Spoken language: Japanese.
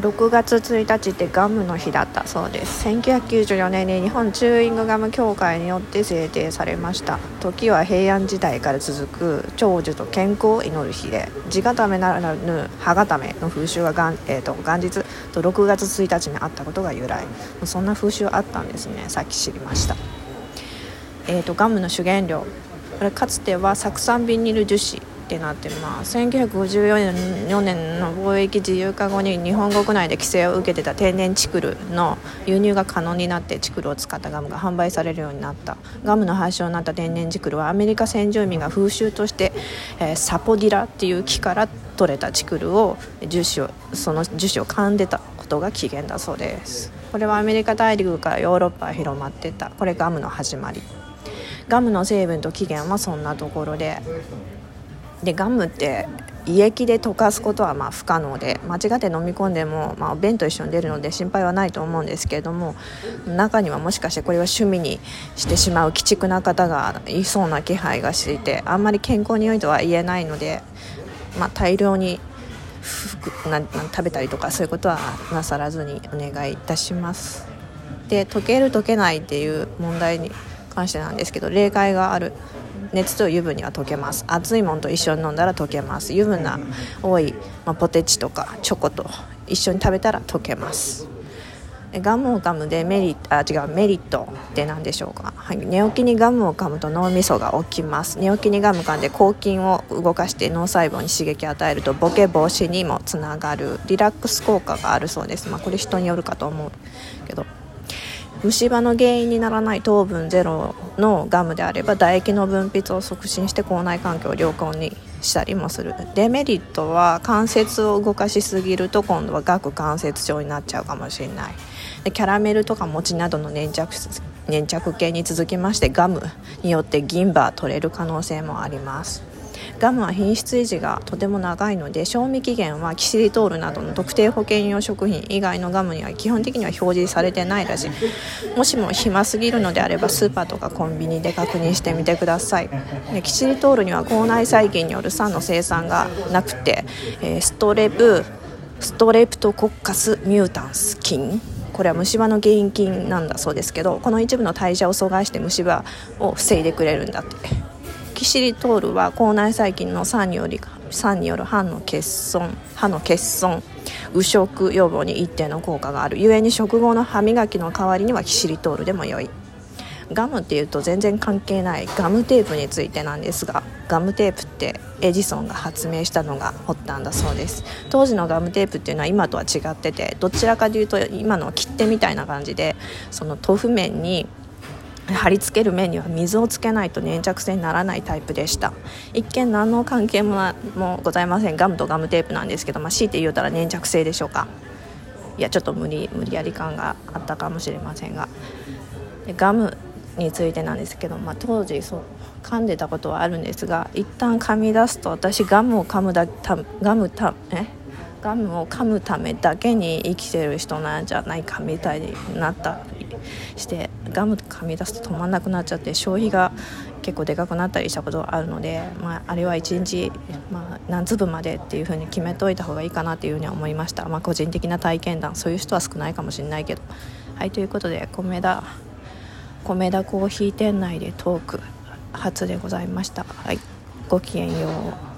6月1日ってガムの日だったそうです。1994年に日本チューイングガム協会によって制定されました。時は平安時代から続く長寿と健康を祈る日で地固めならぬ歯固めの風習が元,、えーと、元日と6月1日にあったことが由来。そんな風習あったんですね。さっき知りました、えー、とガムの主原料。これかつては酢酸ビニル樹脂。ってなってます。1954年の貿易自由化後に日本国内で規制を受けてた天然チクルの輸入が可能になってチクルを使ったガムが販売されるようになった。ガムの発祥になった天然チクルはアメリカ先住民が風習として、えー、サポディラっていう木から取れたチクルを樹脂をその樹脂を噛んでたことが起源だそうです。これはアメリカ大陸からヨーロッパへ広まってた。これガムの始まり。ガムの成分と起源はそんなところで。でガムって胃液で溶かすことはまあ不可能で間違って飲み込んでも、まあ、便と一緒に出るので心配はないと思うんですけれども中にはもしかしてこれは趣味にしてしまう鬼畜な方がいそうな気配がしていてあんまり健康に良いとは言えないので、まあ、大量にな食べたりとかそういうことはなさらずにお願いいたします。で溶ける溶けないっていう問題に関してなんですけど例外がある熱と油分には溶けます。熱いものと一緒に飲んだら溶けます。油分が多い、まあ、ポテチとかチョコと一緒に食べたら溶けます。ガムを噛むでメリあ違うメリットって何でしょうか、はい、寝起きにガムを噛むと脳みそが起きます。寝起きにガム噛んで抗菌を動かして脳細胞に刺激を与えるとボケ防止にもつながる。リラックス効果があるそうです、まあ、これ人によるかと思うけど。虫歯の原因にならない糖分ゼロのガムであれば唾液の分泌を促進して口内環境を良好にしたりもする。デメリットは関節を動かしすぎると今度は顎関節症になっちゃうかもしれない。でキャラメルとか餅などの粘着粘着系に続きましてガムによって銀歯取れる可能性もあります。ガムは品質維持がとても長いので賞味期限はキシリトールなどの特定保険用食品以外のガムには基本的には表示されてないらしい。もしも暇すぎるのであればスーパーとかコンビニで確認してみてください。でキシリトールには口内細菌による酸の生産がなくて、え、ストレプストレプトコッカスミュータンス菌。これは虫歯の原因菌なんだそうですけどこの一部の代謝を阻害して虫歯を防いでくれるんだって。キシリトールは口内細菌の酸により酸による歯の欠損歯の欠損汚職予防に一定の効果がある。故に食後の歯磨きの代わりにはキシリトールでも良い。ガムっていうと全然関係ないガムテープについてなんですがガムテープってエジソンが発明したのが発端だそうです。当時のガムテープっていうのは今とは違っててどちらかというと今の切手みたいな感じでその豆腐面に貼り付ける面には水をつけないと粘着性にならないタイプでした。一見何の関係ももございません。ガムとガムテープなんですけど、まあ、強いて言うたら粘着性でしょうか。いやちょっと無理無理やり感があったかもしれませんが。ガムについてなんですけど、まあ、当時そう噛んでたことはあるんですが一旦噛み出すと私ガムを噛むだたガムたえ？ガムを噛むためだけに生きてる人なんじゃないかみたいになった。してガム噛み出すと止まんなくなっちゃって消費が結構でかくなったりしたことがあるので、まあ、あれは1日、まあ、何粒までっていうふうに決めといた方がいいかなっていうふうに思いました、まあ、個人的な体験談そういう人は少ないかもしれないけど。はいということで米田米田コーヒー店内でトーク初でございました。はいごきげんよう。